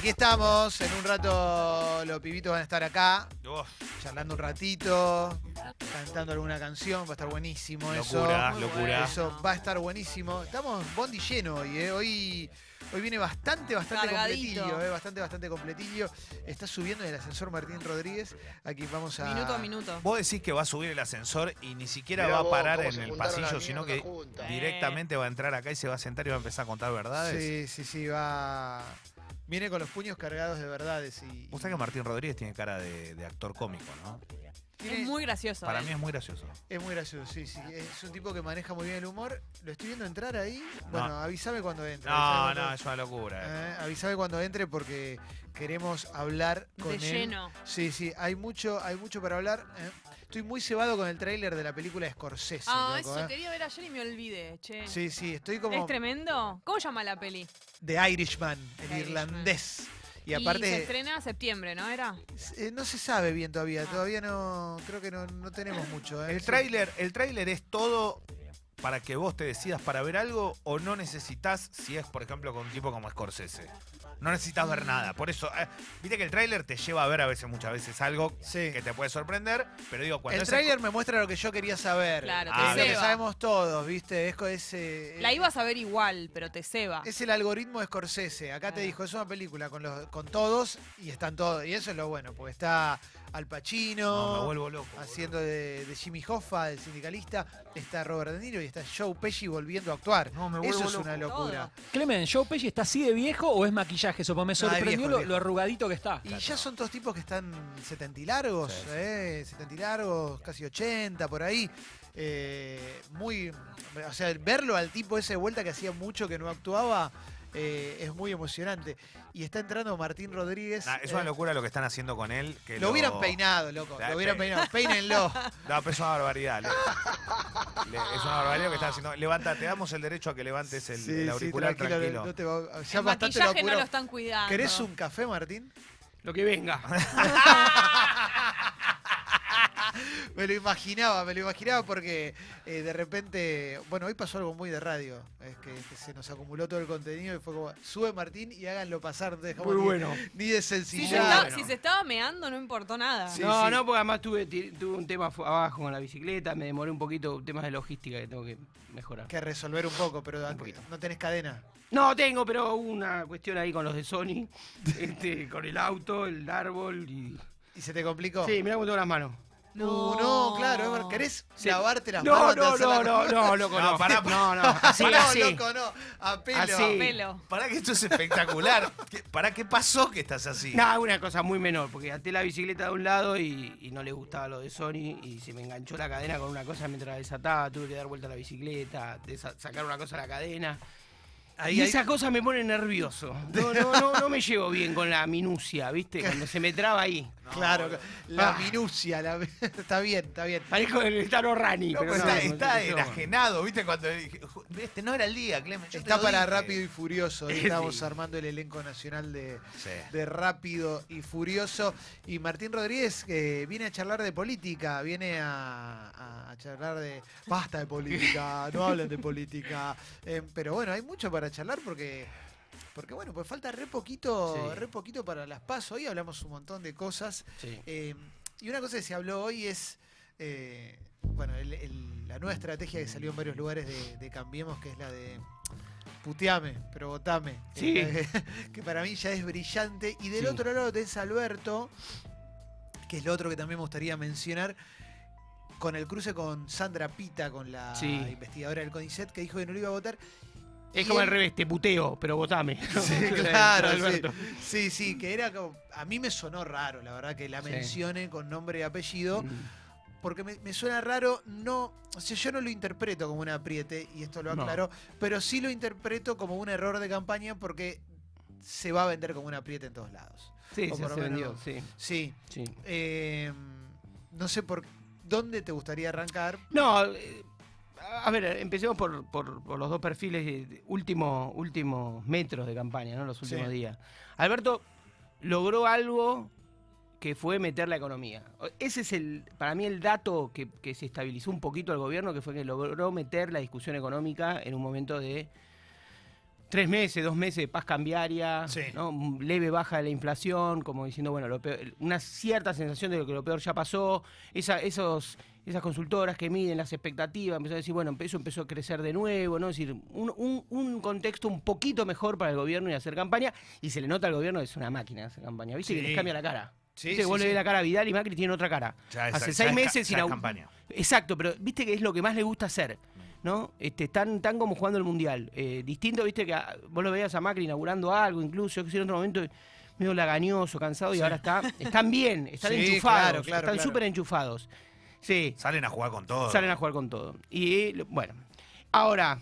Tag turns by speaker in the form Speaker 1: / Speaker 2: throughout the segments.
Speaker 1: Aquí estamos, en un rato los pibitos van a estar acá,
Speaker 2: Uf,
Speaker 1: charlando un ratito, cantando alguna canción, va a estar buenísimo
Speaker 2: locura,
Speaker 1: eso.
Speaker 2: locura.
Speaker 1: Eso va a estar buenísimo. Estamos bondi lleno hoy, ¿eh? Hoy, hoy viene bastante, bastante
Speaker 3: Cargadito.
Speaker 1: completillo, ¿eh? Bastante, bastante completillo. Está subiendo en el ascensor Martín Rodríguez. Aquí vamos a...
Speaker 3: Minuto a minuto.
Speaker 2: Vos decís que va a subir el ascensor y ni siquiera
Speaker 4: Mirá
Speaker 2: va a
Speaker 4: vos,
Speaker 2: parar
Speaker 4: cómo
Speaker 2: en
Speaker 4: se
Speaker 2: el
Speaker 4: juntaron
Speaker 2: pasillo,
Speaker 4: las
Speaker 2: sino que
Speaker 4: mierdas juntas.
Speaker 2: directamente va a entrar acá y se va a sentar y va a empezar a contar verdades.
Speaker 1: Sí, sí, sí, va... Viene con los puños cargados de verdades y...
Speaker 2: Vos sabés que Martín Rodríguez tiene cara de, de actor cómico, ¿no?
Speaker 1: Tiene-
Speaker 3: Es muy gracioso.
Speaker 2: Para
Speaker 3: él.
Speaker 2: mí es muy gracioso.
Speaker 1: Es muy gracioso, sí, sí. Es un tipo que maneja muy bien el humor. Lo estoy viendo entrar ahí. Bueno, avísame cuando entre.
Speaker 2: No,
Speaker 1: avísame
Speaker 2: no,
Speaker 1: cuando-
Speaker 2: es una locura. eh.
Speaker 1: Eh, avísame cuando entre porque queremos hablar con
Speaker 3: De
Speaker 1: él.
Speaker 3: lleno.
Speaker 1: Sí, sí, hay mucho, hay mucho para hablar. eh. Estoy muy cebado con el tráiler de la película de Scorsese.
Speaker 3: Ah,
Speaker 1: loco,
Speaker 3: eso
Speaker 1: eh.
Speaker 3: quería ver ayer y me olvidé, che.
Speaker 1: Sí, sí, estoy como
Speaker 3: ¿Es tremendo? ¿Cómo llama la peli?
Speaker 1: The Irishman, el
Speaker 3: The Irishman.
Speaker 1: irlandés. Y
Speaker 3: se
Speaker 1: aparte,
Speaker 3: estrena septiembre, ¿no era?
Speaker 1: eh, no se sabe bien todavía.
Speaker 3: Ah.
Speaker 1: Todavía no, creo que no, no tenemos mucho. eh.
Speaker 2: El
Speaker 1: Sí.
Speaker 2: tráiler, el tráiler es todo para que vos te decidas para ver algo o no necesitas si es, por ejemplo, con un tipo como Scorsese. No necesitas ver nada. Por eso, eh, viste que el tráiler te lleva a ver a veces, muchas veces, algo
Speaker 1: Sí.
Speaker 2: que te puede sorprender, pero digo, cuando
Speaker 1: El
Speaker 2: es
Speaker 1: tráiler me muestra lo que yo quería saber.
Speaker 3: Claro,
Speaker 2: te
Speaker 1: es lo que
Speaker 3: ceba.
Speaker 1: sabemos todos, ¿viste? Es, co- es, eh,
Speaker 3: La ibas a ver igual, pero te ceba.
Speaker 1: Es el algoritmo de Scorsese. Acá te
Speaker 3: Ah.
Speaker 1: dijo, es una película con, los, con todos y están todos. Y eso es lo bueno, porque está Al Pacino
Speaker 2: No, me vuelvo loco. boludo.
Speaker 1: haciendo de, de Jimmy Hoffa, el sindicalista. Está Robert De Niro y está Joe Pesci volviendo a actuar.
Speaker 2: No, me
Speaker 1: eso
Speaker 2: vuelvo
Speaker 1: es
Speaker 2: loco.
Speaker 1: una locura.
Speaker 5: Clemen, ¿Joe Pesci está así de viejo o es maquillaje? Eso, me
Speaker 1: No, es
Speaker 5: sorprendió
Speaker 1: viejo,
Speaker 5: lo,
Speaker 1: viejo.
Speaker 5: lo arrugadito que está.
Speaker 1: Y ya son todos tipos que están 70 y largos,
Speaker 2: Sí, sí.
Speaker 1: ¿eh? 70 y largos, casi 80 por ahí. Eh, muy. O sea, verlo al tipo ese de vuelta que hacía mucho que no actuaba eh, es muy emocionante. Y está entrando Martín Rodríguez.
Speaker 2: Nah, es una
Speaker 1: eh,
Speaker 2: locura lo que están haciendo con él. Que
Speaker 1: Lo hubieran peinado, loco. Lo hubieran
Speaker 2: pe-
Speaker 1: peinado. Peínenlo.
Speaker 2: No, pero es una barbaridad. Le- le- es una barbaridad lo que están haciendo. Levanta, te damos el derecho a que levantes el,
Speaker 1: Sí,
Speaker 2: el
Speaker 1: sí,
Speaker 2: auricular
Speaker 1: tranquilo,
Speaker 2: tranquilo.
Speaker 1: no te va- ya
Speaker 3: el
Speaker 1: bastante lo
Speaker 3: no lo están cuidando.
Speaker 1: ¿Querés un café, Martín?
Speaker 5: Lo que venga.
Speaker 1: Me lo imaginaba, me lo imaginaba porque eh, de repente, bueno, hoy pasó algo muy de radio, es que, que se nos acumuló todo el contenido y fue como, sube Martín y háganlo pasar, no te dejamos
Speaker 5: Muy bueno.
Speaker 1: ni de
Speaker 3: Si se,
Speaker 1: sencillez.
Speaker 3: estaba,
Speaker 5: bueno.
Speaker 3: si se estaba meando, no importó nada.
Speaker 1: Sí,
Speaker 6: no,
Speaker 1: sí.
Speaker 6: no, porque además tuve, tuve un tema abajo con la bicicleta, me demoré un poquito, temas de logística que tengo que mejorar.
Speaker 1: Que resolver un poco, pero
Speaker 6: Un poquito.
Speaker 1: no tenés cadena.
Speaker 6: No, tengo, pero hubo una cuestión ahí con los de Sony, este, con el auto, el árbol y...
Speaker 1: ¿Y se te complicó?
Speaker 6: Sí, mirá cómo tengo las manos.
Speaker 1: Uh, no, claro, es verdad. ¿querés
Speaker 6: Sí.
Speaker 1: lavarte las
Speaker 6: No,
Speaker 1: manos?
Speaker 6: no, no,
Speaker 1: la-
Speaker 6: no, no, loco,
Speaker 2: No,
Speaker 6: no.
Speaker 2: pará,
Speaker 6: no, no, así,
Speaker 1: no,
Speaker 6: así.
Speaker 1: loco, no. A pelo.
Speaker 6: Así.
Speaker 3: Pelo.
Speaker 2: Pará que esto es espectacular. ¿Qué- ¿Para qué pasó que estás así?
Speaker 6: No, una cosa muy menor, porque até la bicicleta de un lado y, y no le gustaba lo de Sony y se me enganchó la cadena con una cosa mientras la desataba, tuve que dar vuelta a la bicicleta, desa- sacar una cosa a la cadena.
Speaker 1: Ahí,
Speaker 6: y
Speaker 1: ahí-
Speaker 6: esa cosa me pone nervioso. No, no, no, no me llevo bien con la minucia, ¿viste? Cuando se me traba ahí.
Speaker 1: Claro, la
Speaker 6: Ah.
Speaker 1: minucia, la- está bien, está bien.
Speaker 6: Parezco el Taro Rani,
Speaker 2: No,
Speaker 6: pero
Speaker 2: pero
Speaker 6: no,
Speaker 2: está,
Speaker 6: no,
Speaker 2: está enajenado, ¿viste? Cuando dije, "Ju- este no era el día, Clemen. yo
Speaker 1: Está para
Speaker 2: dije".
Speaker 1: Rápido y Furioso. Hoy. Estamos armando el elenco nacional de,
Speaker 2: Sí.
Speaker 1: de Rápido y Furioso. Y Martín Rodríguez viene a charlar de política, viene a, a charlar de... Basta de política, no hablen de política. Eh, pero bueno, hay mucho para charlar porque... Porque bueno, pues falta re poquito,
Speaker 6: Sí.
Speaker 1: re poquito para las PASO. Hoy hablamos un montón de cosas.
Speaker 6: Sí.
Speaker 1: Eh, y una cosa que se habló hoy es, eh, bueno, el- el- la nueva estrategia que salió en varios lugares de, de Cambiemos, que es la de puteame, pero votame.
Speaker 6: Sí.
Speaker 1: Que para mí ya es brillante. Y del
Speaker 6: Sí.
Speaker 1: otro lado tenés a Alberto, que es lo otro que también me gustaría mencionar, con el cruce con Sandra Pita, con la
Speaker 6: Sí.
Speaker 1: investigadora del CONICET, que dijo que no lo iba a votar.
Speaker 6: Es
Speaker 1: Y
Speaker 6: como
Speaker 1: él-
Speaker 6: al revés, te puteo, pero votame.
Speaker 1: Sí, claro, sí.
Speaker 6: Alberto.
Speaker 1: sí, sí, que era como, a mí me sonó raro, la verdad, que la mencione con nombre y apellido.
Speaker 6: Mm.
Speaker 1: Porque me, me suena raro, no, o sea, yo no lo interpreto como un apriete, y esto lo
Speaker 6: No.
Speaker 1: aclaro, pero sí lo interpreto como un error de campaña porque se va a vender como un apriete en todos lados.
Speaker 6: Sí,
Speaker 1: O
Speaker 6: se,
Speaker 1: por lo
Speaker 6: se vendió, sí,
Speaker 1: Sí,
Speaker 6: sí.
Speaker 1: eh, no sé por dónde te gustaría arrancar.
Speaker 6: No, eh, a ver, empecemos por, por- por los dos perfiles, último- últimos metros de campaña, ¿no? Los últimos
Speaker 1: Sí.
Speaker 6: días. Alberto logró algo que fue meter la economía. Ese es el, para mí el dato que, que se estabilizó un poquito al gobierno, que fue que logró meter la discusión económica en un momento de tres meses, dos meses de paz cambiaria,
Speaker 1: Sí.
Speaker 6: ¿no? Leve baja de la inflación, como diciendo, bueno, lo peor- una cierta sensación de lo que lo peor ya pasó, esa, esos, esas consultoras que miden las expectativas, empezó a decir, bueno, eso empezó a crecer de nuevo, ¿no? Es decir, un, un- un contexto un poquito mejor para el gobierno y hacer campaña, y se le nota al gobierno que es una máquina hacer campaña, ¿viste? Que les cambia la cara.
Speaker 1: Sí,
Speaker 6: ¿Viste?
Speaker 1: sí,
Speaker 6: Vos le
Speaker 1: sí.
Speaker 6: ves la cara a Vidal y Macri tiene otra cara.
Speaker 2: Ya
Speaker 6: Hace seis
Speaker 2: es ca-
Speaker 6: meses
Speaker 2: ya es
Speaker 6: inau-
Speaker 2: campaña.
Speaker 6: Exacto, pero viste que es lo que más le gusta hacer, ¿no? Este, tan, tan como jugando el mundial. Eh, distinto, viste que ah, vos lo veías a Macri inaugurando algo, incluso, que en otro momento medio lagañoso, cansado, y ahora está, están bien, están
Speaker 1: Sí,
Speaker 6: enchufados,
Speaker 1: claro, claro,
Speaker 6: están
Speaker 1: claro.
Speaker 6: súper enchufados. Sí,
Speaker 2: Salen a jugar con todo.
Speaker 6: salen a jugar con todo. Y lo- bueno, ahora,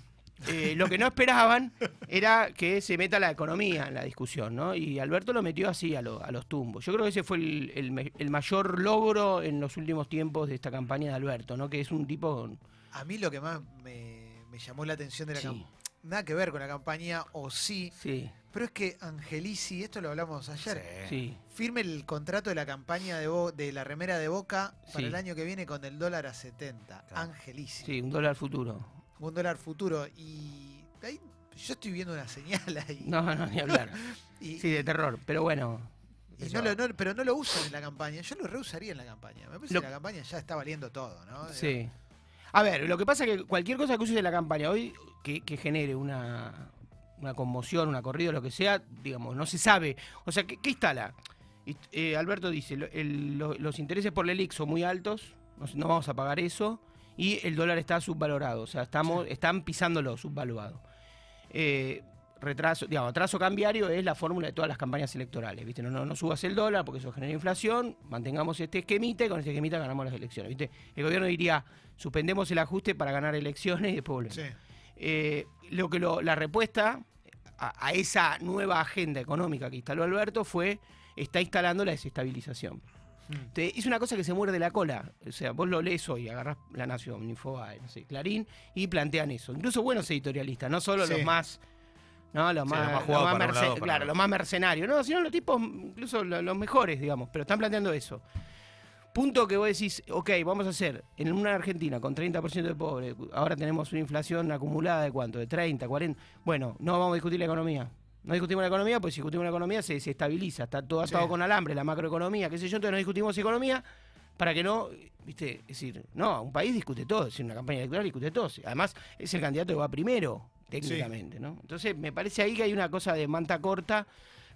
Speaker 6: eh, lo que no esperaban era que se meta la economía en la discusión, ¿no? Y Alberto lo metió así a, lo- a los tumbos. Yo creo que ese fue el, el me- el mayor logro en los últimos tiempos de esta campaña de Alberto, ¿no? Que es un tipo... con-
Speaker 1: A mí lo que más me, me llamó la atención de la
Speaker 6: Sí.
Speaker 1: campaña, nada que ver con la campaña, o sí,
Speaker 6: Sí,
Speaker 1: pero es que Angelici, esto lo hablamos ayer,
Speaker 2: Sí.
Speaker 1: firme el contrato de la campaña de, Bo- de la remera de Boca para el año que viene con el dólar a 70.
Speaker 2: Claro.
Speaker 1: Angelici.
Speaker 6: Sí, un dólar futuro.
Speaker 1: Un dólar futuro. Y ahí yo estoy viendo una señal ahí.
Speaker 6: No, no, ni hablar.
Speaker 1: Y,
Speaker 6: Sí, de terror, pero bueno.
Speaker 1: y no lo- no- pero no lo usan en la campaña. Yo lo reusaría en la campaña. Me parece
Speaker 6: Lo-
Speaker 1: que la campaña ya está valiendo todo, ¿no?
Speaker 6: Sí. A ver, lo que pasa es que cualquier cosa que uses en la campaña hoy que, que genere una, una conmoción, una corrida, lo que sea, digamos, no se sabe. O sea, ¿qué, qué instala? Eh, Alberto dice, el- lo- los intereses por la LELIC son muy altos, no vamos a pagar eso, y el dólar está subvalorado, o sea, estamos, están pisándolo subvaluado. Eh, retraso, digamos, atraso cambiario es la fórmula de todas las campañas electorales, ¿viste? No, no, no subas el dólar porque eso genera inflación, mantengamos este esquemita y con este esquemita ganamos las elecciones, ¿viste? El gobierno diría, suspendemos el ajuste para ganar elecciones y después volvemos.
Speaker 1: Sí.
Speaker 6: Eh, lo que lo- la respuesta a, a esa nueva agenda económica que instaló Alberto fue, está instalando la desestabilización.
Speaker 1: Mm.
Speaker 6: Te- es una cosa que se muerde la cola. O sea, vos lo lees hoy, agarrás La Nación, Infobae, no sé, Clarín, y plantean eso. Incluso buenos editorialistas, no solo
Speaker 1: Sí.
Speaker 6: los más... No, los
Speaker 2: Sí,
Speaker 6: más,
Speaker 2: los
Speaker 6: los
Speaker 2: lado,
Speaker 6: claro, los más mercenarios. No, sino los tipos, incluso lo- los mejores, digamos. Pero están planteando eso. Punto que vos decís, ok, vamos a hacer en una Argentina con 30% de pobres, ahora tenemos una inflación acumulada de cuánto, de 30, 40. Bueno, no vamos a discutir la economía. No discutimos la economía, pues si discutimos la economía se desestabiliza, está todo atado
Speaker 1: Sí.
Speaker 6: con alambre, la macroeconomía, qué sé yo, entonces no discutimos economía para que no, viste, es decir, no, un país discute todo, es decir, una campaña electoral discute todo. Además, es el candidato que va primero, técnicamente, ¿no? Entonces, me parece ahí que hay una cosa de manta corta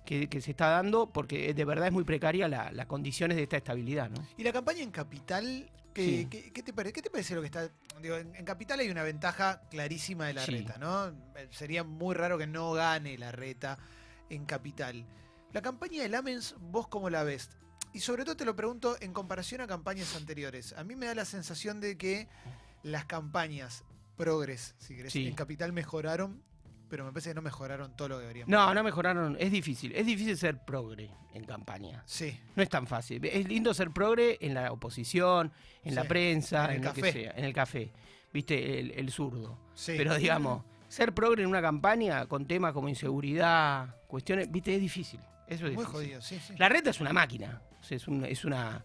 Speaker 6: que, que se está dando porque de verdad es muy precaria la- las condiciones de esta estabilidad, ¿no?
Speaker 1: Y la campaña en Capital, ¿qué,
Speaker 6: Sí.
Speaker 1: qué- qué te, pare- qué te parece lo que está...? Digo, en, en Capital hay una ventaja clarísima de la
Speaker 6: Sí.
Speaker 1: reta, ¿no? Eh, Sería muy raro que no gane la reta en Capital. La campaña de Lamens, ¿vos cómo la ves? Y sobre todo te lo pregunto en comparación a campañas anteriores. A mí me da la sensación de que las campañas progres, si querés,
Speaker 6: Sí.
Speaker 1: en Capital mejoraron, pero me parece que no mejoraron todo lo que deberían.
Speaker 6: No, no mejoraron, es difícil, es difícil ser progre en campaña.
Speaker 1: Sí,
Speaker 6: No es tan fácil. Es lindo ser progre en la oposición, en la prensa,
Speaker 1: en el
Speaker 6: en, lo que
Speaker 1: café.
Speaker 6: sea, en el café. Viste, el, el zurdo.
Speaker 1: sí.
Speaker 6: Pero digamos, ser progre en una campaña con temas como inseguridad, cuestiones, viste, es difícil. Eso es
Speaker 1: muy
Speaker 6: difícil.
Speaker 1: jodido, sí, sí.
Speaker 6: La reta es una máquina. O sea, es, un- es una.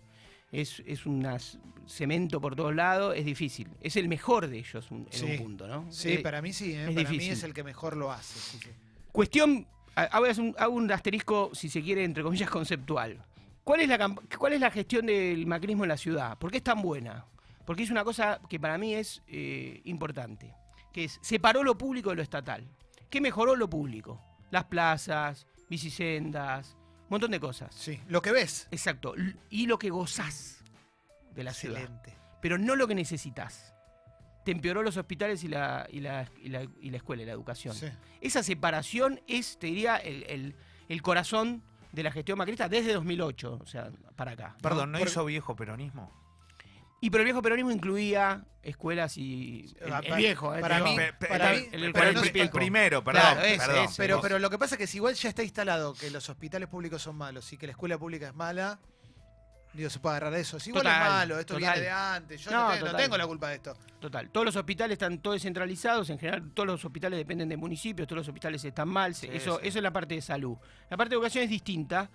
Speaker 6: Es, es una s- cemento por todos lados, es difícil. Es el mejor de ellos un- en un punto, ¿no?
Speaker 1: Sí,
Speaker 6: Eh,
Speaker 1: para mí sí, ¿eh?
Speaker 6: es
Speaker 1: para mí
Speaker 6: difícil.
Speaker 1: es el que mejor lo hace. sí, sí.
Speaker 6: Cuestión, hago un, hago un asterisco, si se quiere, entre comillas, conceptual. ¿Cuál es, la, ¿Cuál es la gestión del macrismo en la ciudad? ¿Por qué es tan buena? Porque es una cosa que para mí es eh, importante, que es, separó lo público de lo estatal. ¿Qué mejoró lo público? Las plazas, bicisendas, un montón de cosas.
Speaker 1: Sí, lo que ves.
Speaker 6: Exacto. Y lo que gozás de la ciudad.
Speaker 1: Excelente.
Speaker 6: Pero no lo que necesitas. Te empeoró los hospitales y la, y la, y la- y la escuela y la educación.
Speaker 1: Sí.
Speaker 6: Esa separación es, te diría, el, el- el corazón de la gestión macrista desde 2008, o sea, para acá. ¿no?
Speaker 2: Perdón, ¿no
Speaker 1: Por-
Speaker 2: hizo viejo peronismo?
Speaker 6: Y pero el viejo peronismo incluía escuelas y... El, el
Speaker 1: pa-
Speaker 6: viejo, ¿eh?
Speaker 1: para mí-.
Speaker 2: Pe-
Speaker 1: para
Speaker 2: el-
Speaker 1: mí-
Speaker 2: pero primero, perdón.
Speaker 6: Claro, ese,
Speaker 2: perdón.
Speaker 6: ese.
Speaker 1: Pero,
Speaker 6: vos-
Speaker 1: pero lo que pasa es que si igual ya está instalado que los hospitales públicos son malos y que la escuela pública es mala, digo, se puede agarrar de eso. Si igual
Speaker 6: Total,
Speaker 1: es malo, esto
Speaker 6: total.
Speaker 1: viene de antes, yo no, tengo la culpa de esto.
Speaker 6: Total, todos los hospitales están todos descentralizados, en general todos los hospitales dependen de municipios, todos los hospitales están mal,
Speaker 2: Sí,
Speaker 6: eso,
Speaker 2: sí.
Speaker 6: eso es la parte de salud. La parte de educación es distinta,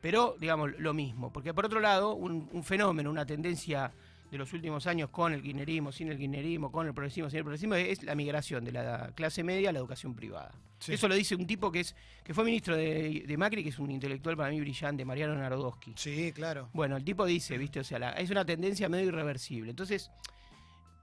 Speaker 6: pero digamos lo mismo, porque por otro lado, un, un fenómeno, una tendencia de los últimos años con el kirchnerismo, sin el kirchnerismo, con el progresismo, sin el progresismo, es la migración de la clase media a la educación privada.
Speaker 1: Sí.
Speaker 6: Eso lo dice un tipo que es que fue ministro de, de Macri, que es un intelectual para mí brillante, Mariano Narodowski.
Speaker 1: Sí, claro.
Speaker 6: Bueno, el tipo dice, viste, o sea, la- es una tendencia medio irreversible. Entonces,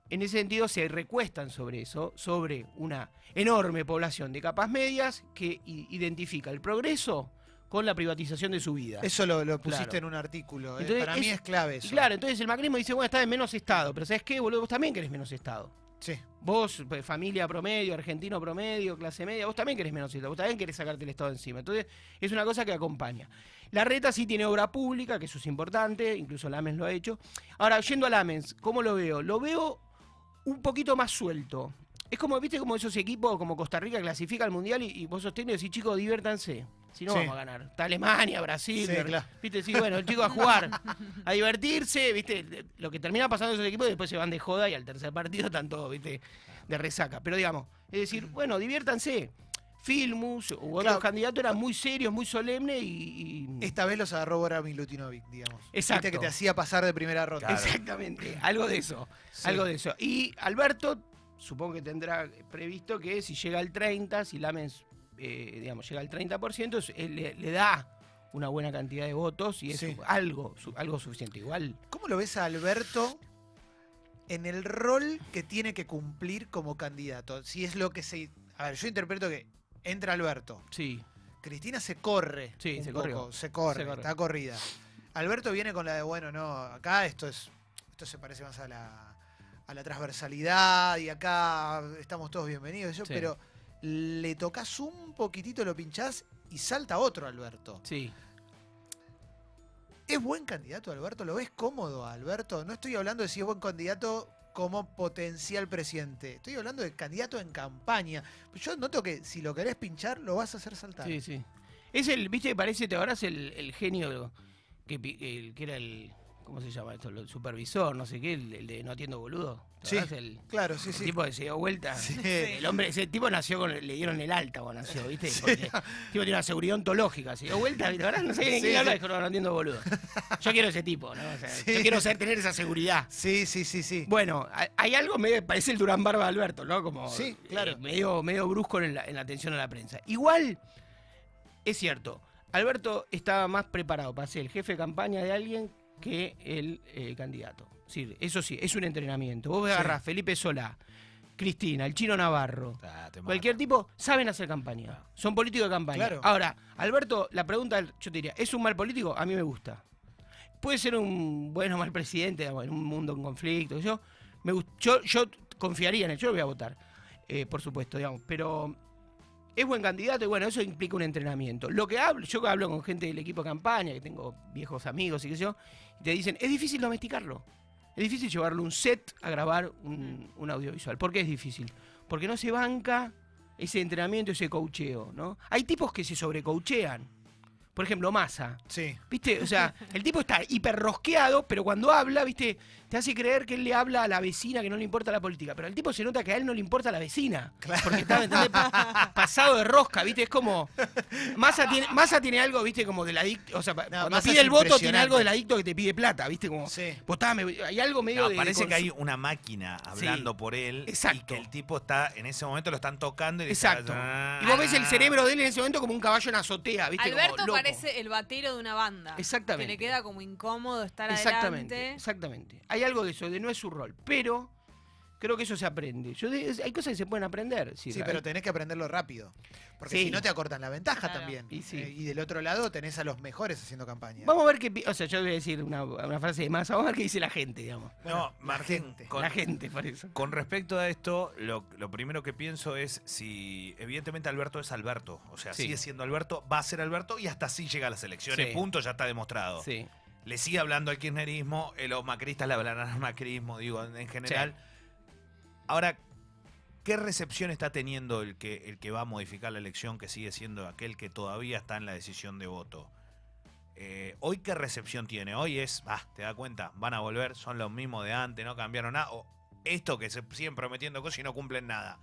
Speaker 6: en ese sentido se recuestan sobre eso, sobre una enorme población de capas medias que identifica el progreso con la privatización de su vida.
Speaker 1: Eso lo, lo pusiste
Speaker 6: Claro.
Speaker 1: en un artículo. eh.
Speaker 6: Entonces,
Speaker 1: Para mí
Speaker 6: es-
Speaker 1: clave eso.
Speaker 6: claro, entonces el macrismo dice, bueno, está en menos Estado, pero ¿sabes qué, boludo? Vos también querés menos Estado.
Speaker 1: Sí.
Speaker 6: Vos, pues, familia promedio, argentino promedio, clase media, vos también querés menos Estado, vos también querés sacarte el Estado encima. Entonces, es una cosa que acompaña. La reta sí tiene obra pública, que eso es importante, incluso Lamens lo ha hecho. Ahora, yendo a Lamens, ¿cómo lo veo? Lo veo un poquito más suelto. Es como, viste, como esos equipos como Costa Rica clasifica al Mundial y, y vos sostenés y decís, chicos, diviértanse. Si no,
Speaker 1: Sí.
Speaker 6: vamos a ganar. Está Alemania, Brasil.
Speaker 1: Sí, claro.
Speaker 6: Viste, sí, bueno, el chico a jugar, a divertirse, viste. Lo que termina pasando en esos equipos, después se van de joda y al tercer partido están todos, viste, de resaca. Pero digamos, es decir, bueno, diviértanse. Filmus u otros
Speaker 1: Claro.
Speaker 6: candidatos eran muy serios, muy solemnes y. y-
Speaker 1: Esta vez los agarró Bora Milutinovic, digamos.
Speaker 6: Exacto.
Speaker 1: Viste que te hacía pasar de primera ronda.
Speaker 2: Claro.
Speaker 6: Exactamente, algo de eso.
Speaker 1: Sí.
Speaker 6: Algo de eso. Y Alberto, supongo que tendrá previsto que si llega al 30, si Lamens, eh, digamos, llega al 30%, es- él le, le da una buena cantidad de votos y es
Speaker 1: Sí.
Speaker 6: algo, su- algo suficiente. Igual,
Speaker 1: ¿Cómo lo ves a Alberto en el rol que tiene que cumplir como candidato? Si es lo que se. A ver, yo interpreto que entra Alberto.
Speaker 6: sí.
Speaker 1: Cristina se corre.
Speaker 6: Sí,
Speaker 1: un
Speaker 6: se
Speaker 1: poco,
Speaker 6: corrió.
Speaker 1: Se corre,
Speaker 6: Se corre.
Speaker 1: está corrida. Alberto viene con la de, bueno, no, acá esto es. Esto se parece más a la, a la transversalidad y acá estamos todos bienvenidos. Yo,
Speaker 6: Sí.
Speaker 1: Pero le tocas un poquitito, lo pinchás y salta otro Alberto.
Speaker 6: Sí.
Speaker 1: ¿Es buen candidato Alberto? ¿Lo ves cómodo Alberto? No estoy hablando de si es buen candidato como potencial presidente. Estoy hablando de candidato en campaña. Yo noto que si lo querés pinchar, lo vas a hacer saltar.
Speaker 6: Sí, sí. Es el, viste, parece, te ahora es el, el genio que, el, que era el, ¿cómo se llama esto? El supervisor, no sé qué, el, el de no atiendo boludo. ¿Te
Speaker 1: Sí.
Speaker 6: El,
Speaker 1: Claro, sí,
Speaker 6: el
Speaker 1: sí.
Speaker 6: tipo que se dio vuelta.
Speaker 1: Sí.
Speaker 6: El hombre, ese tipo nació con, le dieron el alta cuando nació, ¿viste? Porque el tipo tiene una seguridad ontológica, se dio vuelta, ¿viste? Ahora no sé ni quién habla, dijo, no, no entiendo boludo. Yo quiero ese tipo, ¿no? O sea. Yo quiero tener esa seguridad.
Speaker 1: Sí, sí, sí, sí.
Speaker 6: Bueno, hay- hay algo medio, parece el Durán Barba de Alberto, ¿no? Como
Speaker 1: Sí, claro.
Speaker 6: eh, medio, medio brusco en la, en la atención a la prensa. Igual, es cierto, Alberto estaba más preparado para ser el jefe de campaña de alguien que el eh, candidato. Sí, eso sí, es un entrenamiento. Vos
Speaker 1: Sí.
Speaker 6: agarrás Felipe Solá, Cristina, el Chino Navarro,
Speaker 2: Ah,
Speaker 6: cualquier tipo, saben hacer campaña. Son políticos de campaña.
Speaker 1: Claro.
Speaker 6: Ahora, Alberto, la pregunta, yo te diría, ¿es un mal político? A mí me gusta. Puede ser un buen o mal presidente digamos, en un mundo en conflicto. Yo, me, yo, yo confiaría en él, yo lo voy a votar, eh, por supuesto, digamos. Pero es buen candidato y bueno, eso implica un entrenamiento. Lo que hablo, yo hablo con gente del equipo de campaña, que tengo viejos amigos y qué sé yo, y te dicen, es difícil domesticarlo. Es difícil llevarle un set a grabar un, un audiovisual. ¿Por qué es difícil? Porque no se banca ese entrenamiento, ese coacheo, ¿no? Hay tipos que se sobrecouchean. Por ejemplo, Massa.
Speaker 1: Sí.
Speaker 6: ¿Viste? O sea, el tipo está hiper rosqueado, pero cuando habla, ¿viste? Te hace creer que él le habla a la vecina que no le importa la política. Pero el tipo se nota que a él no le importa la vecina. Porque está, ¿me entendés? Pa- pasado de rosca, ¿viste? Es como. Massa tiene, Massa tiene algo, ¿viste? Como del adicto. O sea, cuando
Speaker 1: Massa
Speaker 6: pide el voto, tiene algo del adicto que te pide plata, ¿viste? Como.
Speaker 1: Sí.
Speaker 6: Votame. Hay algo medio
Speaker 2: No,
Speaker 6: de.
Speaker 2: parece
Speaker 6: de
Speaker 2: que hay una máquina hablando por él y
Speaker 6: Exacto.
Speaker 2: que el tipo está, en ese momento lo están tocando y dice,
Speaker 6: Exacto.
Speaker 2: "Ah".
Speaker 6: Y vos ves el cerebro de él en ese momento como un caballo en azotea, ¿viste? Como
Speaker 3: Alberto
Speaker 6: loco.
Speaker 3: parece el batero de una banda.
Speaker 6: Exactamente.
Speaker 3: Que le queda como incómodo estar
Speaker 6: Exactamente,
Speaker 3: adelante.
Speaker 6: exactamente. Hay algo de eso, de no es su rol, pero creo que eso se aprende. Yo de- hay cosas que se pueden aprender.
Speaker 1: Sí, pero tenés que aprenderlo rápido. Porque
Speaker 6: Sí.
Speaker 1: si no te acortan la ventaja
Speaker 3: Claro.
Speaker 1: también.
Speaker 6: Y sí.
Speaker 1: Eh, y del otro lado tenés a los mejores haciendo campaña.
Speaker 6: Vamos a ver qué... O sea, yo voy a decir una, una frase de más, vamos a ver qué dice la gente, digamos.
Speaker 1: Bueno,
Speaker 2: No,
Speaker 1: la
Speaker 2: Martín,
Speaker 1: gente.
Speaker 2: con,
Speaker 6: La gente, por eso.
Speaker 2: con respecto a esto, lo, lo primero que pienso es si, evidentemente Alberto es Alberto, o sea,
Speaker 6: Sí.
Speaker 2: sigue siendo Alberto, va a ser Alberto y hasta así llega a las elecciones,
Speaker 6: Sí.
Speaker 2: punto, ya está demostrado.
Speaker 6: Sí.
Speaker 2: Le sigue hablando al kirchnerismo, eh, los macristas le hablarán al macrismo, digo, en, en general. Ahora, ¿qué recepción está teniendo el que, el que va a modificar la elección, que sigue siendo aquel que todavía está en la decisión de voto? Eh, Hoy, ¿qué recepción tiene? Hoy es, ah, te das cuenta, van a volver, son los mismos de antes, no cambiaron nada. O esto que se siguen prometiendo cosas y no cumplen nada.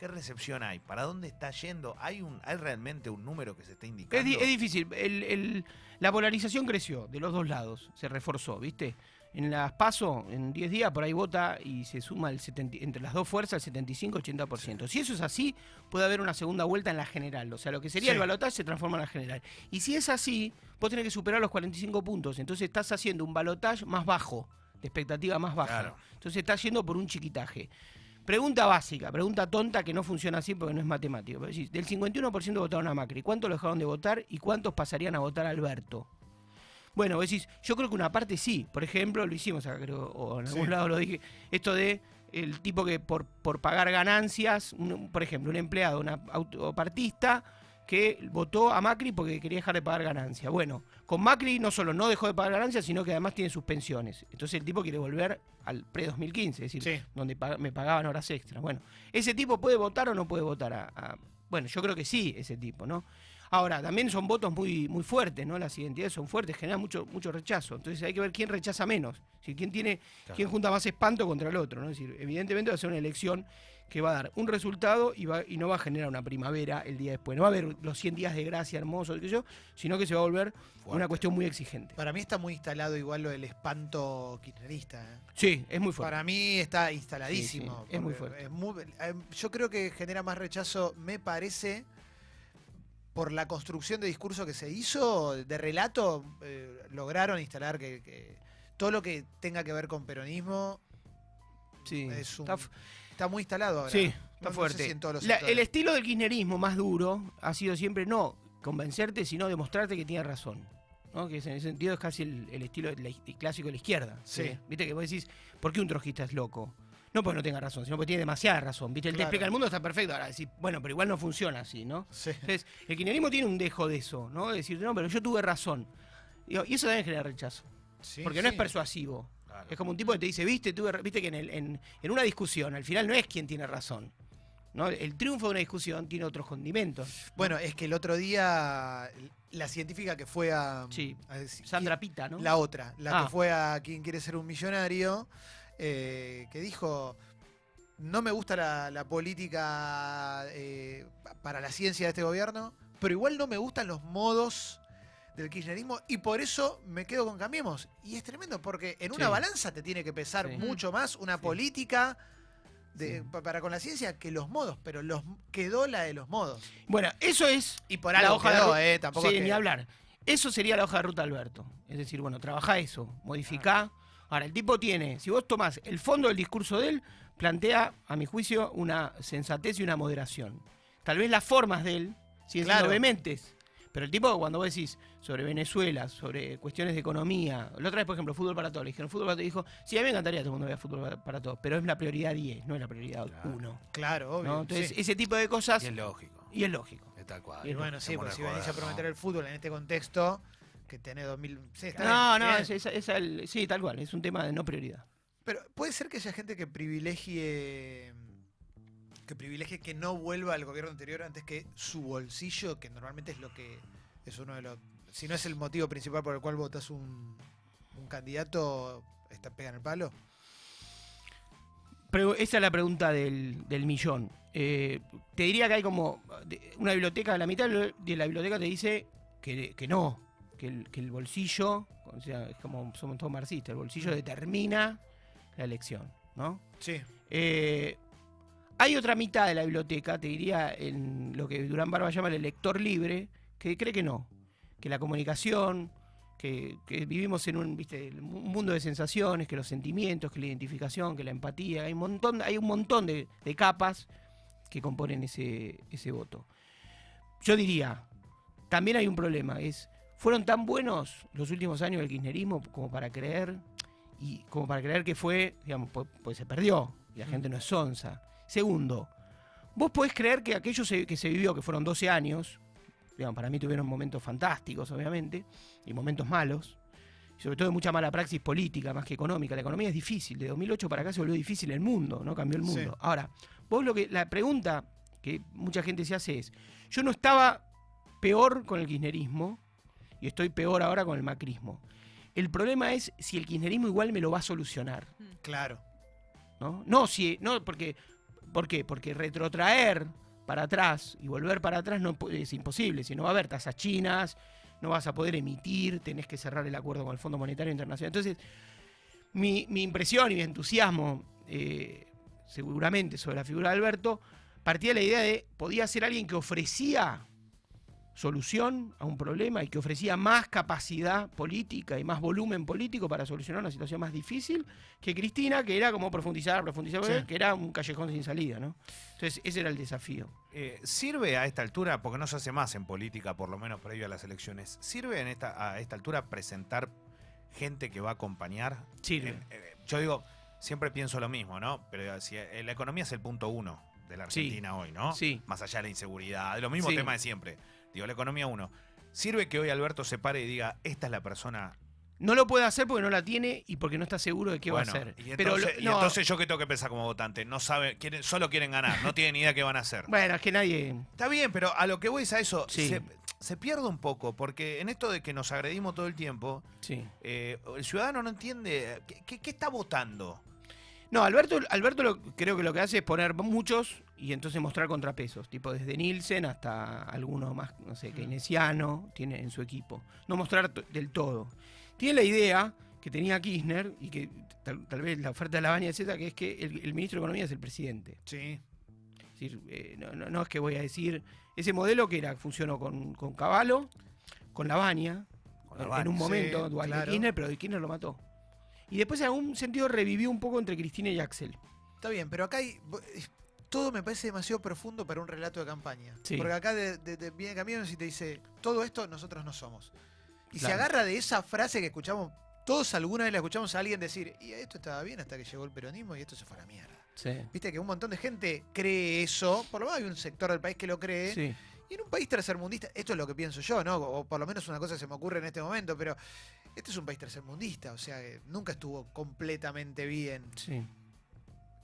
Speaker 2: ¿Qué recepción hay? ¿Para dónde está yendo? ¿Hay, un, hay realmente un número que se está indicando?
Speaker 6: Es, di- es difícil. El- el- la polarización creció de los dos lados, se reforzó, ¿viste? En las PASO, en 10 días, por ahí vota y se suma el 70 entre las dos fuerzas el 75-80%. Si eso es así, puede haber una segunda vuelta en la general. O sea, lo que sería
Speaker 1: Sí.
Speaker 6: el balotaje se transforma en la general. Y si es así, vos tenés que superar los 45 puntos. Entonces estás haciendo un balotaje más bajo, de expectativa más baja.
Speaker 2: Claro.
Speaker 6: Entonces estás yendo por un chiquitaje. Pregunta básica, pregunta tonta que no funciona así porque no es matemático. Pero decís, del 51% votaron a Macri, ¿cuántos lo dejaron de votar y cuántos pasarían a votar a Alberto? Bueno, vos decís, yo creo que una parte sí. Por ejemplo, lo hicimos acá, creo, o en algún
Speaker 1: Sí.
Speaker 6: lado lo dije, esto de el tipo que por, por pagar ganancias, un- por ejemplo, un empleado, una autopartista que votó a Macri porque quería dejar de pagar ganancias. Bueno, con Macri no solo no dejó de pagar ganancias, sino que además tiene sus pensiones. Entonces el tipo quiere volver al pre-2015, es decir,
Speaker 1: Sí.
Speaker 6: donde me pagaban horas extras. Bueno, ¿ese tipo puede votar o no puede votar? A, a- Bueno, yo creo que sí, ese tipo, ¿no? Ahora, también son votos muy, muy fuertes, ¿no? Las identidades son fuertes, generan mucho, mucho rechazo. Entonces hay que ver quién rechaza menos. Si quién tiene,
Speaker 2: Claro.
Speaker 6: quién junta más espanto contra el otro, ¿no? Es decir, evidentemente va a ser una elección que va a dar un resultado y, va, y no va a generar una primavera el día después. No va a haber los 100 días de gracia hermosos, qué sé yo, sino que se va a volver una cuestión muy exigente.
Speaker 1: Para mí está muy instalado igual lo del espanto kirchnerista. ¿eh?
Speaker 6: Sí, es muy fuerte.
Speaker 1: Para mí está instaladísimo.
Speaker 6: Sí, sí, es muy fuerte.
Speaker 1: es muy- eh, yo creo que genera más rechazo, me parece, por la construcción de discurso que se hizo, de relato, eh, lograron instalar que, que todo lo que tenga que ver con peronismo
Speaker 6: Sí,
Speaker 1: es un-
Speaker 6: está
Speaker 1: muy instalado ahora.
Speaker 6: Sí,
Speaker 1: No-
Speaker 6: está
Speaker 1: no sé
Speaker 6: fuerte.
Speaker 1: si en todos los
Speaker 6: La-
Speaker 1: sectores.
Speaker 6: el estilo del kirchnerismo más duro ha sido siempre no convencerte, sino demostrarte que tiene razón. ¿no? Que en ese sentido es casi el, el estilo de la iz- clásico de la izquierda.
Speaker 1: Sí.
Speaker 6: Viste que vos decís, ¿por qué un trojista es loco? No porque no tenga razón, sino porque tiene demasiada razón. ¿Viste? Él te explica el mundo, está perfecto. Ahora decís, bueno, pero igual no funciona así, ¿no?
Speaker 1: Sí.
Speaker 6: Entonces, el kirchnerismo tiene un dejo de eso, ¿no? De decir, no, pero yo tuve razón. Y eso también genera rechazo.
Speaker 1: Sí,
Speaker 6: porque no es persuasivo.
Speaker 2: Claro.
Speaker 6: Es como un tipo que te dice, viste, tuve ra-". viste que en, el- en- en una discusión, al final no es quien tiene razón. ¿no? El triunfo de una discusión tiene otros condimentos.
Speaker 1: Bueno, es que el otro día la científica que fue a,
Speaker 6: Sí.
Speaker 1: a decir-
Speaker 6: Sandra Pita, ¿no?
Speaker 1: La otra, la
Speaker 6: Ah.
Speaker 1: que fue a quien quiere ser un millonario, eh, que dijo, no me gusta la, la política eh, para la ciencia de este gobierno, pero igual no me gustan los modos del kirchnerismo y por eso me quedo con Cambiemos. Y es tremendo porque en una
Speaker 6: Sí.
Speaker 1: balanza te tiene que pesar
Speaker 6: Sí.
Speaker 1: mucho más una
Speaker 6: Sí.
Speaker 1: política de- para con la ciencia que los modos, pero los quedó la de los modos.
Speaker 6: Bueno, eso es
Speaker 1: Y por
Speaker 6: La
Speaker 1: algo
Speaker 6: hoja de
Speaker 1: quedó,
Speaker 6: ru-
Speaker 1: eh, tampoco
Speaker 6: sí,
Speaker 1: es que-
Speaker 6: ni hablar. Eso sería la hoja de ruta de Alberto. Es decir, bueno, trabajá eso, modificá. Ahora, el tipo tiene, si vos tomás el fondo del discurso de él, plantea, a mi juicio, una sensatez y una moderación. Tal vez las formas de él siguen
Speaker 1: Claro.
Speaker 6: vehementes. Pero el tipo, cuando vos decís sobre Venezuela, sobre cuestiones de economía, la otra vez, por ejemplo, fútbol para todos, le dijeron fútbol para todos, y dijo, sí, a mí me encantaría que todo el mundo vea fútbol para, para todos, pero es la prioridad 10, no es la prioridad
Speaker 2: Claro.
Speaker 6: 1.
Speaker 1: Claro, obvio.
Speaker 6: ¿no? Entonces,
Speaker 1: sí.
Speaker 6: ese tipo de cosas,
Speaker 2: Y es lógico.
Speaker 6: y es lógico.
Speaker 2: Es tal cual.
Speaker 1: Y bueno, sí, pues si venís a prometer
Speaker 2: ¿no?
Speaker 1: el fútbol en este contexto, que tenés 2000... Sí, está
Speaker 6: No,
Speaker 1: bien,
Speaker 6: no, es, es- es el- sí, tal cual, es un tema de no prioridad.
Speaker 1: Pero puede ser que haya gente que privilegie que privilegie que no vuelva al gobierno anterior antes que su bolsillo, que normalmente es lo que es uno de los... Si no es el motivo principal por el cual votas un, un candidato, está pega en el palo.
Speaker 6: Pero esa es la pregunta del, del millón. Eh, te diría que hay como una biblioteca, la mitad de la biblioteca te dice que, que no, que el, que el bolsillo, o sea, es como somos todos marxistas, el bolsillo determina la elección, ¿no?
Speaker 1: Sí.
Speaker 6: Eh, hay otra mitad de la biblioteca, te diría, en lo que Durán Barba llama el elector libre, que cree que no, que la comunicación, que, que vivimos en un, ¿viste? un mundo de sensaciones, que los sentimientos, que la identificación, que la empatía, hay un montón, hay un montón de, de capas que componen ese, ese voto. Yo diría, también hay un problema, es, fueron tan buenos los últimos años del kirchnerismo como para creer, y como para creer que fue, digamos, pues, pues se perdió, y la gente no es sonsa. Segundo, vos podés creer que aquello se- que se vivió, que fueron 12 años, digamos, para mí tuvieron momentos fantásticos, obviamente, y momentos malos, y sobre todo de mucha mala praxis política, más que económica. La economía es difícil, de 2008 para acá se volvió difícil el mundo, ¿no? Cambió el
Speaker 1: Sí.
Speaker 6: mundo. Ahora, vos lo que, la pregunta que mucha gente se hace es, yo no estaba peor con el kirchnerismo, y estoy peor ahora con el macrismo. El problema es si el kirchnerismo igual me lo va a solucionar.
Speaker 1: Claro.
Speaker 6: ¿no? No, si, no porque, ¿por qué? Porque retrotraer para atrás y volver para atrás no es imposible, si no va a haber tasas chinas, no vas a poder emitir, tenés que cerrar el acuerdo con el Fondo Monetario Internacional. Entonces, Mi, mi impresión y mi entusiasmo, eh, seguramente, sobre la figura de Alberto, partía de la idea de podía ser alguien que ofrecía solución a un problema y que ofrecía más capacidad política y más volumen político para solucionar una situación más difícil que Cristina, que era como profundizar, profundizar,
Speaker 1: Sí.
Speaker 6: que era un callejón sin salida, ¿no? Entonces, ese era el desafío.
Speaker 2: Eh, ¿Sirve a esta altura, porque no se hace más en política, por lo menos previo a las elecciones, ¿sirve en esta, a esta altura presentar gente que va a acompañar?
Speaker 6: Sirve.
Speaker 2: Eh, eh, yo digo, siempre pienso lo mismo, ¿no? Pero si, la economía es el punto uno de la
Speaker 6: Sí.
Speaker 2: Argentina hoy, ¿no?
Speaker 6: Sí.
Speaker 2: Más allá de la inseguridad, de los mismos
Speaker 6: Sí.
Speaker 2: temas de siempre. Digo, la economía uno. ¿Sirve que hoy Alberto se pare y diga, esta es la persona
Speaker 6: No lo puede hacer porque no la tiene y porque no está seguro de qué
Speaker 2: Bueno,
Speaker 6: va a hacer.
Speaker 2: Y
Speaker 6: Pero
Speaker 2: entonces, y
Speaker 6: no,
Speaker 2: entonces yo que tengo que pensar como votante, no sabe, quieren, solo quieren ganar, no tienen ni idea qué van a hacer.
Speaker 6: Bueno, es que nadie.
Speaker 2: Está bien, pero a lo que voy es a eso,
Speaker 6: Sí.
Speaker 2: se, se pierde un poco, porque en esto de que nos agredimos todo el tiempo,
Speaker 6: Sí.
Speaker 2: eh, el ciudadano no entiende qué, qué- qué está votando.
Speaker 6: No, Alberto, Alberto lo- creo que lo que hace es poner muchos y entonces mostrar contrapesos, tipo desde Nielsen hasta alguno más, no sé, keynesiano, tiene en su equipo. No mostrar del todo. Tiene la idea que tenía Kirchner y que tal, tal vez la oferta de la baña esa, que es que el, el ministro de Economía es el presidente.
Speaker 1: Sí.
Speaker 6: Es decir, eh, no, no- no es que voy a decir, ese modelo que era, funcionó con, con Caballo, con la baña, en un momento,
Speaker 1: Sí,
Speaker 6: Dualde
Speaker 1: claro.
Speaker 6: Kirchner, pero Kirchner lo mató. Y después en algún sentido revivió un poco entre Cristina y Axel.
Speaker 1: Está bien, pero acá hay. Todo me parece demasiado profundo para un relato de campaña.
Speaker 6: Sí.
Speaker 1: Porque acá de, de- de- viene Camiones y te dice: todo esto nosotros no somos. Y se agarra de esa frase que escuchamos, todos alguna vez la escuchamos a alguien decir: y esto estaba bien hasta que llegó el peronismo y esto se fue a la mierda.
Speaker 6: Sí.
Speaker 1: Viste que un montón de gente cree eso, por lo menos hay un sector del país que lo cree.
Speaker 6: Sí.
Speaker 1: Y en un país tercermundista, esto es lo que pienso yo, ¿no? O por lo menos una cosa que se me ocurre en este momento, pero este es un país tercermundista, o sea, que nunca estuvo completamente bien.
Speaker 6: Sí.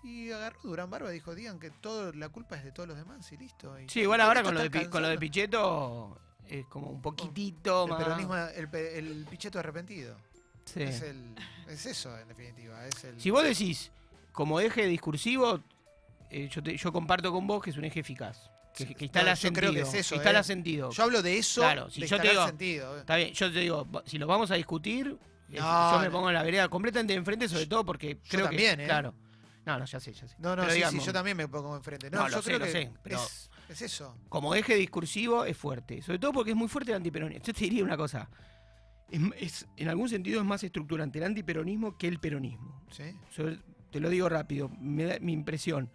Speaker 1: Y agarró Durán Barba y dijo, digan que todo, la culpa es de todos los demás y listo. Y
Speaker 6: Sí, igual ahora con lo, de, con lo de. Pichetto es como un poquitito
Speaker 1: El
Speaker 6: más.
Speaker 1: peronismo, el, el picheto arrepentido.
Speaker 6: Sí.
Speaker 1: Es, el, es eso, en definitiva. Es el,
Speaker 6: Si vos decís, como eje discursivo, eh, yo, te- yo comparto con vos que es un eje eficaz. Que, que instala
Speaker 1: no, yo
Speaker 6: sentido.
Speaker 1: creo que es eso,
Speaker 6: que instala
Speaker 1: eh.
Speaker 6: sentido.
Speaker 1: yo hablo de eso,
Speaker 6: Claro, si yo te digo-
Speaker 1: sentido.
Speaker 6: Está bien, yo te digo, si lo vamos a discutir, eh, yo me pongo en la vereda completamente de enfrente, sobre todo porque creo
Speaker 1: también,
Speaker 6: que.
Speaker 1: ¿eh?
Speaker 6: Claro. No, no, ya sé, ya sé.
Speaker 1: No, no,
Speaker 6: Pero
Speaker 1: sí,
Speaker 6: digamos,
Speaker 1: sí, yo también me pongo enfrente. No,
Speaker 6: No,
Speaker 1: yo
Speaker 6: lo sé,
Speaker 1: creo
Speaker 6: lo
Speaker 1: que
Speaker 6: sé, pero-
Speaker 1: es, es eso.
Speaker 6: Como eje discursivo es fuerte. Sobre todo porque es muy fuerte el antiperonismo. Yo te diría una cosa. Es, es- en algún sentido es más estructurante el antiperonismo que el peronismo.
Speaker 1: ¿sí?
Speaker 6: Sobre- te lo digo rápido, me da mi impresión.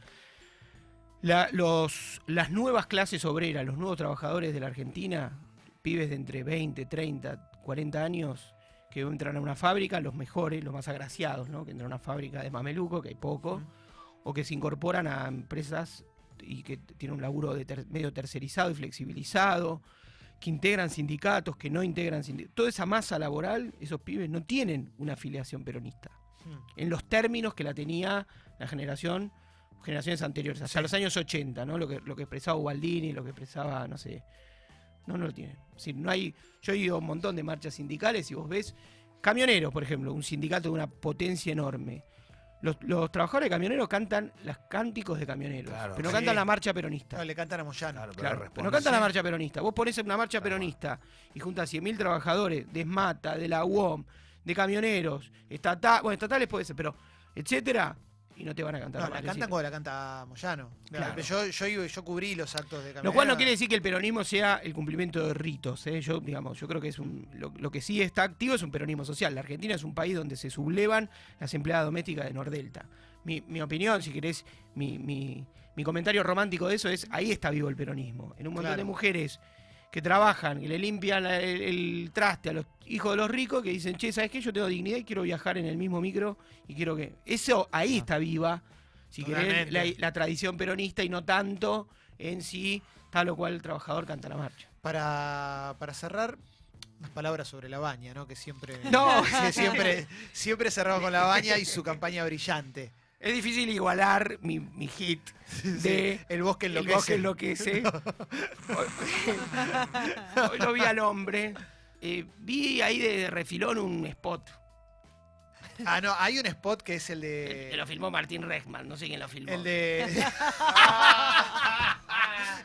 Speaker 6: La- los, las nuevas clases obreras, los nuevos trabajadores de la Argentina, pibes de entre 20, 30, 40 años, que entran a una fábrica, los mejores, los más agraciados, ¿no? que entran a una fábrica de mameluco, que hay poco, o que se incorporan a empresas y que tienen un laburo de ter- medio tercerizado y flexibilizado, que integran sindicatos, que no integran sindicatos. Toda esa masa laboral, esos pibes no tienen una afiliación peronista
Speaker 1: Hmm.
Speaker 6: en los términos que la tenía la generación, generaciones anteriores, hasta
Speaker 1: Sí.
Speaker 6: los años 80, ¿no? Lo que, lo que expresaba Ubaldini, lo que expresaba, no sé. No, no lo tienen. Decir, no hay, yo he ido a un montón de marchas sindicales y vos ves camioneros, por ejemplo, un sindicato de una potencia enorme. Los, los trabajadores de camioneros cantan los cánticos de camioneros,
Speaker 2: Claro,
Speaker 6: pero no
Speaker 1: sí.
Speaker 6: cantan la marcha peronista.
Speaker 1: No, le cantan a Moyano.
Speaker 2: Claro, pero
Speaker 6: Claro, pero no cantan la marcha peronista. Vos ponés una marcha peronista y juntas 100.000 trabajadores de SMATA, de la UOM, de camioneros, estatal, bueno, estatales puede ser, pero etcétera, y no te van a cantar
Speaker 1: No,
Speaker 6: la
Speaker 1: cantan como la canta Moyano.
Speaker 6: Claro.
Speaker 1: Yo, yo, cubrí los actos de
Speaker 6: Lo cual no quiere decir que el peronismo sea el cumplimiento de ritos. ¿eh? Yo, digamos, yo creo que es un, lo, lo que sí está activo es un peronismo social. La Argentina es un país donde se sublevan las empleadas domésticas de Nordelta. Mi, mi opinión, si querés, mi, mi- mi comentario romántico de eso es, ahí está vivo el peronismo. En un montón
Speaker 1: Claro.
Speaker 6: de mujeres que trabajan, que le limpian el, el traste a los hijos de los ricos, que dicen, che, ¿sabes qué? Yo tengo dignidad y quiero viajar en el mismo micro y quiero que... Eso ahí está viva, si querés, la, la tradición peronista y no tanto en sí, tal o cual el trabajador canta la marcha.
Speaker 1: Para, para cerrar, unas palabras sobre la baña, ¿no? Que siempre,
Speaker 6: No.
Speaker 1: que siempre, siempre cerramos con la baña y su campaña brillante.
Speaker 6: Es difícil igualar mi, mi hit de
Speaker 1: El bosque
Speaker 6: El
Speaker 1: enloquece.
Speaker 6: bosque enloquece. Hoy, hoy lo vi al hombre. Eh, vi ahí de refilón un spot.
Speaker 1: Ah, no, hay un spot que es el
Speaker 6: Que
Speaker 1: de.
Speaker 6: lo filmó Martín Rechman, no sé quién lo filmó.
Speaker 1: El de.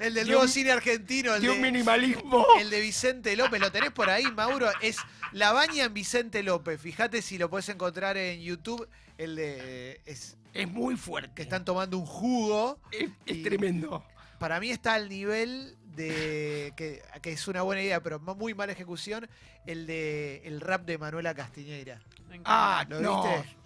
Speaker 1: El del
Speaker 6: de
Speaker 1: nuevo
Speaker 6: un-
Speaker 1: cine argentino, el
Speaker 6: de un
Speaker 1: de,
Speaker 6: minimalismo.
Speaker 1: el de Vicente López. ¿Lo tenés por ahí, Mauro? Es La Baña en Vicente López. Fíjate si lo puedes encontrar en YouTube. El de. Es,
Speaker 6: Es muy fuerte.
Speaker 1: que están tomando un jugo.
Speaker 6: Es, tremendo.
Speaker 1: Para mí está al nivel de. Que, que es una buena idea, pero muy mala ejecución. El de el rap de Manuela Castiñeira.
Speaker 6: Ah,
Speaker 1: ¿Lo
Speaker 6: no.
Speaker 1: viste?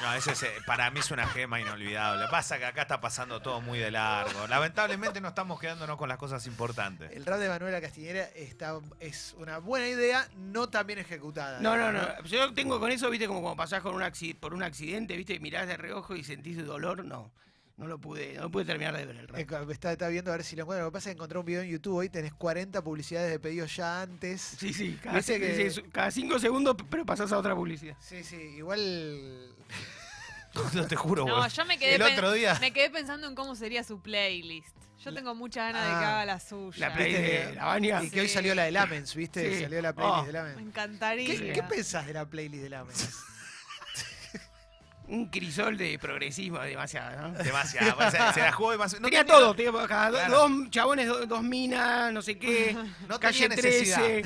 Speaker 2: No, ese es, eh, para mí es una gema inolvidable. Pasa que acá está pasando todo muy de largo. Lamentablemente no estamos quedándonos con las cosas importantes.
Speaker 1: El rap de Manuela Castiñeira está, es una buena idea, no tan bien ejecutada.
Speaker 6: No, no, no. Yo tengo con eso, viste, como cuando pasás con un acci- por un accidente, viste, mirás de reojo y sentís dolor. No, no lo pude, no pude terminar de ver el
Speaker 1: Eh,
Speaker 6: rap.
Speaker 1: me Está, está viendo a ver si lo encuentro. Lo que pasa es que encontré un video en YouTube hoy, tenés 40 publicidades de pedidos ya antes.
Speaker 6: Sí, sí, cada,
Speaker 1: que-
Speaker 6: sí, cada cinco segundos, pero pasás a otra publicidad.
Speaker 1: Sí, sí, igual.
Speaker 2: No te juro,
Speaker 3: No,
Speaker 2: boludo.
Speaker 3: yo me quedé,
Speaker 2: El otro día.
Speaker 3: me quedé pensando en cómo sería su playlist. Yo tengo mucha ganas de que
Speaker 1: Ah.
Speaker 3: haga la suya.
Speaker 6: La playlist de la baña.
Speaker 1: Y que hoy salió la de Lamens, ¿viste?
Speaker 6: Sí.
Speaker 1: Salió la playlist
Speaker 6: Oh.
Speaker 1: de
Speaker 3: Me
Speaker 1: Lamens.
Speaker 3: encantaría.
Speaker 1: ¿Qué, ¿Qué pensás de la playlist de Lamens?
Speaker 6: Un crisol de progresismo demasiado, ¿no?
Speaker 2: Demasiado. pues, Se, se la jugó demasiado. No
Speaker 6: tenía
Speaker 2: tenía-
Speaker 6: todo, tenía
Speaker 2: Claro.
Speaker 6: dos chabones, do- dos minas, no sé qué,
Speaker 2: No
Speaker 6: calle
Speaker 2: tenía necesidad.
Speaker 6: 13.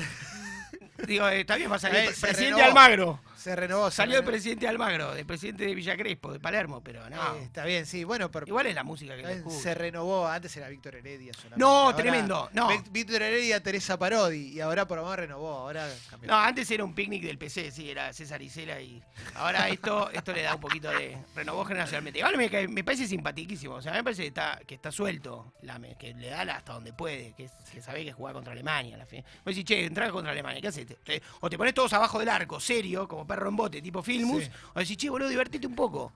Speaker 6: Digo, eh, está bien, va a salir
Speaker 1: Eh, se
Speaker 6: presidente. Almagro.
Speaker 1: Se renovó.
Speaker 6: Salió el presidente Almagro, el presidente de Villa Crespo, de Palermo, pero no.
Speaker 1: Eh, está bien, sí. Bueno, pero.
Speaker 6: Igual es la música que le
Speaker 1: se renovó. Antes era Víctor Heredia solamente.
Speaker 6: No,
Speaker 1: Ahora-
Speaker 6: tremendo, no.
Speaker 1: Víctor Heredia, Teresa Parodi. Y ahora por lo menos renovó. Ahora cambió.
Speaker 6: No, antes era un picnic del PC, sí, era César Isela y ahora esto, esto le da un poquito de renovó generacionalmente. Igual me, parece simpaticísimo, o sea, me parece que está, que está suelto, que le da hasta donde puede, que, que sabe que juega contra Alemania. a La fin. Vos decís, che, entrás contra Alemania, ¿qué haces? O te pones todos abajo del arco, serio, como perro en bote, tipo Filmus,
Speaker 1: Sí.
Speaker 6: o decís, che, boludo, divertite un poco,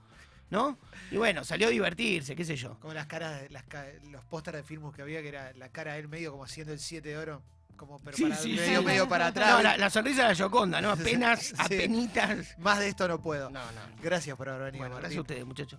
Speaker 6: ¿no? Y bueno, salió a divertirse, qué sé yo.
Speaker 1: Como las caras, las, los pósteres de filmus que había, que era la cara de él medio como haciendo el 7 de oro. Como pero
Speaker 6: Sí,
Speaker 1: para,
Speaker 6: sí,
Speaker 1: medio,
Speaker 6: sí.
Speaker 1: medio para atrás.
Speaker 6: No, la, la sonrisa de la Yoconda, ¿no? Apenas, apenitas.
Speaker 1: Más de esto no puedo.
Speaker 6: No, no.
Speaker 1: Gracias por haber venido,
Speaker 6: Bueno, gracias a ustedes, muchachos.